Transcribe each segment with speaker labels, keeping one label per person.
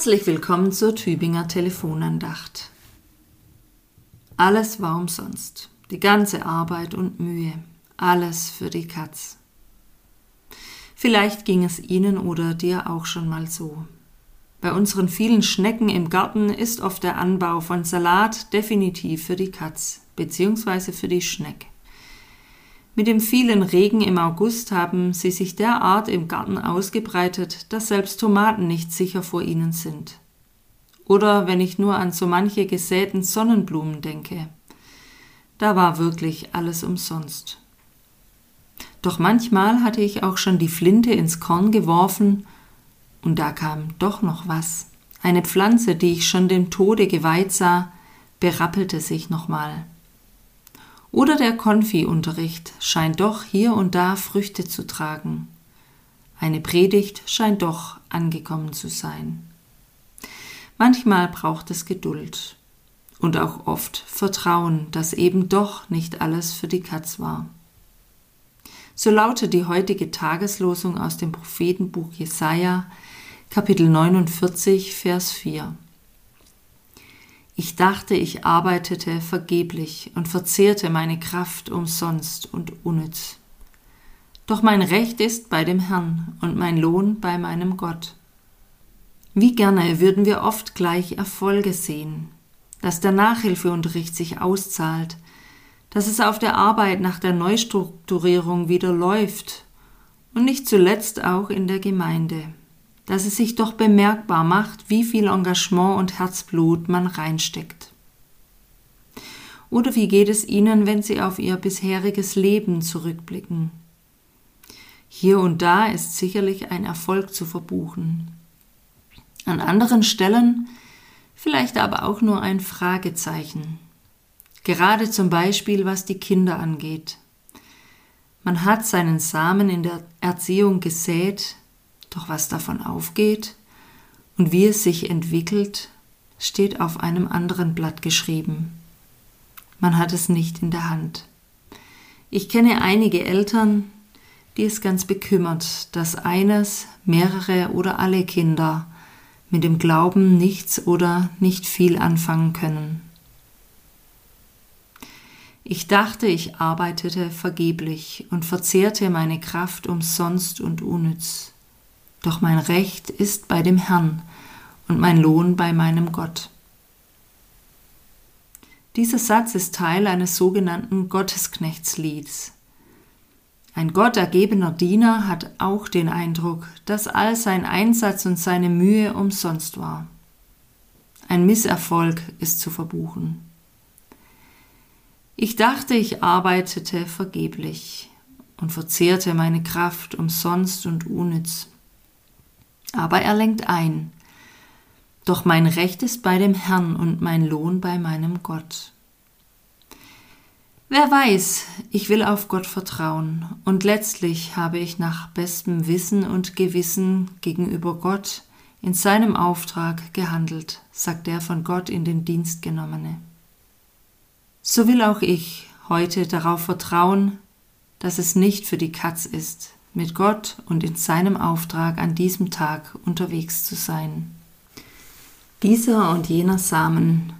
Speaker 1: Herzlich willkommen zur Tübinger Telefonandacht. Alles war umsonst, die ganze Arbeit und Mühe, alles für die Katz. Vielleicht ging es Ihnen oder dir auch schon mal so. Bei unseren vielen Schnecken im Garten ist oft der Anbau von Salat definitiv für die Katz bzw. für die Schneck. Mit dem vielen Regen im August haben sie sich derart im Garten ausgebreitet, dass selbst Tomaten nicht sicher vor ihnen sind. Oder wenn ich nur an so manche gesäten Sonnenblumen denke. Da war wirklich alles umsonst. Doch manchmal hatte ich auch schon die Flinte ins Korn geworfen, und da kam doch noch was. Eine Pflanze, die ich schon dem Tode geweiht sah, berappelte sich nochmal. Oder der Konfi-Unterricht scheint doch hier und da Früchte zu tragen. Eine Predigt scheint doch angekommen zu sein. Manchmal braucht es Geduld und auch oft Vertrauen, dass eben doch nicht alles für die Katz war. So lautet die heutige Tageslosung aus dem Prophetenbuch Jesaja, Kapitel 49, Vers 4. Ich dachte, ich arbeitete vergeblich und verzehrte meine Kraft umsonst und unnütz. Doch mein Recht ist bei dem Herrn und mein Lohn bei meinem Gott. Wie gerne würden wir oft gleich Erfolge sehen, dass der Nachhilfeunterricht sich auszahlt, dass es auf der Arbeit nach der Neustrukturierung wieder läuft und nicht zuletzt auch in der Gemeinde dass es sich doch bemerkbar macht, wie viel Engagement und Herzblut man reinsteckt. Oder wie geht es Ihnen, wenn Sie auf Ihr bisheriges Leben zurückblicken? Hier und da ist sicherlich ein Erfolg zu verbuchen. An anderen Stellen vielleicht aber auch nur ein Fragezeichen. Gerade zum Beispiel was die Kinder angeht. Man hat seinen Samen in der Erziehung gesät, doch was davon aufgeht und wie es sich entwickelt, steht auf einem anderen Blatt geschrieben. Man hat es nicht in der Hand. Ich kenne einige Eltern, die es ganz bekümmert, dass eines, mehrere oder alle Kinder mit dem Glauben nichts oder nicht viel anfangen können. Ich dachte, ich arbeitete vergeblich und verzehrte meine Kraft umsonst und unnütz. Doch mein Recht ist bei dem Herrn und mein Lohn bei meinem Gott. Dieser Satz ist Teil eines sogenannten Gottesknechtslieds. Ein gottergebener Diener hat auch den Eindruck, dass all sein Einsatz und seine Mühe umsonst war. Ein Misserfolg ist zu verbuchen. Ich dachte, ich arbeitete vergeblich und verzehrte meine Kraft umsonst und unnütz aber er lenkt ein. Doch mein Recht ist bei dem Herrn und mein Lohn bei meinem Gott. Wer weiß, ich will auf Gott vertrauen, und letztlich habe ich nach bestem Wissen und Gewissen gegenüber Gott in seinem Auftrag gehandelt, sagt der von Gott in den Dienst genommene. So will auch ich heute darauf vertrauen, dass es nicht für die Katz ist, mit Gott und in seinem Auftrag an diesem Tag unterwegs zu sein. Dieser und jener Samen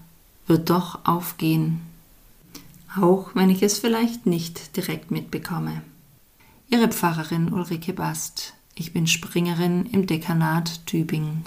Speaker 1: wird doch aufgehen, auch wenn ich es vielleicht nicht direkt mitbekomme. Ihre Pfarrerin Ulrike Bast. Ich bin Springerin im Dekanat Tübingen.